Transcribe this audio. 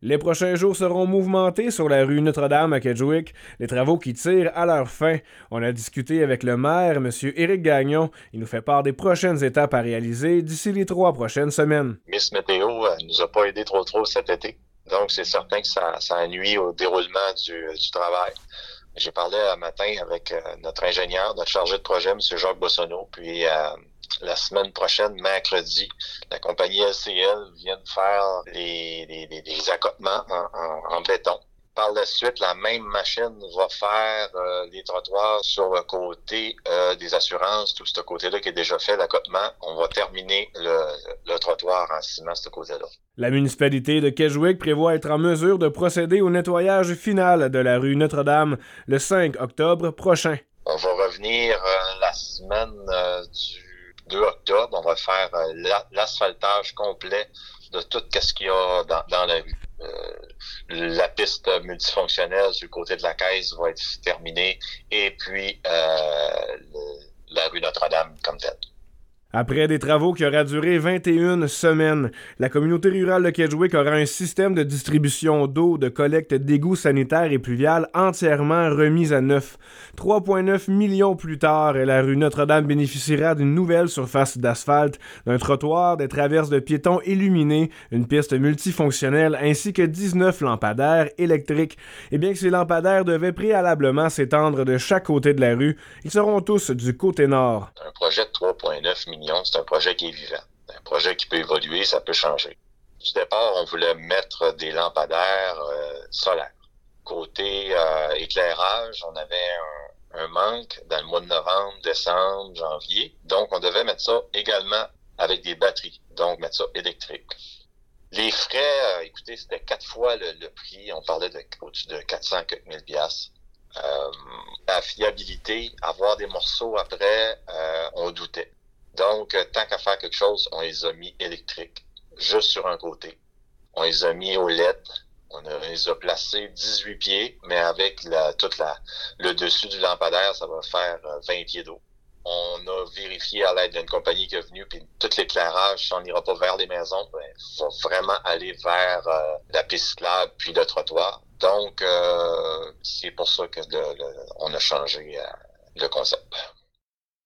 Les prochains jours seront mouvementés sur la rue Notre-Dame à Kedgewick, les travaux qui tirent à leur fin. On a discuté avec le maire, M. Éric Gagnon. Il nous fait part des prochaines étapes à réaliser d'ici les trois prochaines semaines. Miss Météo euh, nous a pas aidé trop trop cet été, donc c'est certain que ça, ça nuit au déroulement du, travail. J'ai parlé un matin avec euh, notre ingénieur, notre chargé de projet, M. Jacques Bossonneau, puis euh, la semaine prochaine, mercredi, la compagnie LCL vient de faire les, les, accotements en, béton. Par la suite, la même machine va faire euh, les trottoirs sur le côté euh, des assurances, tout ce côté-là qui est déjà fait, l'accotement. On va terminer le, trottoir en ciment, ce côté-là. La municipalité de Keswick prévoit être en mesure de procéder au nettoyage final de la rue Notre-Dame le 5 octobre prochain. On va revenir euh, la semaine du 2 octobre, on va faire euh, l'asphaltage complet de tout ce qu'il y a dans, la rue. Euh, la piste multifonctionnelle du côté de la caisse va être terminée et puis euh, la rue Notre-Dame comme telle. Après des travaux qui auraient duré 21 semaines, la communauté rurale de Kedgewick aura un système de distribution d'eau, de collecte d'égouts sanitaires et pluviales entièrement remis à neuf. 3,9 millions plus tard, la rue Notre-Dame bénéficiera d'une nouvelle surface d'asphalte, d'un trottoir, des traverses de piétons illuminés, une piste multifonctionnelle ainsi que 19 lampadaires électriques. Et bien que ces lampadaires devaient préalablement s'étendre de chaque côté de la rue, ils seront tous du côté nord. Un projet de 3,9 millions c'est un projet qui est vivant. Un projet qui peut évoluer, ça peut changer. Du départ, on voulait mettre des lampadaires euh, solaires. Côté euh, éclairage, on avait un, manque dans le mois de novembre, décembre, janvier. Donc, on devait mettre ça également avec des batteries, donc mettre ça électrique. Les frais, euh, écoutez, c'était quatre fois le, prix. On parlait de au-dessus de 400 000 piastres. la fiabilité, avoir des morceaux après, on doutait. Donc, euh, tant qu'à faire quelque chose, on les a mis électriques, juste sur un côté. On les a mis au LED. On les a placés 18 pieds, mais avec la, toute la, le dessus du lampadaire, ça va faire 20 euh, pieds d'eau. On a vérifié à l'aide d'une compagnie qui est venue, puis tout l'éclairage, on n'ira pas vers les maisons, il ben, faut vraiment aller vers euh, la piste cyclable puis le trottoir. Donc, c'est pour ça que on a changé le concept.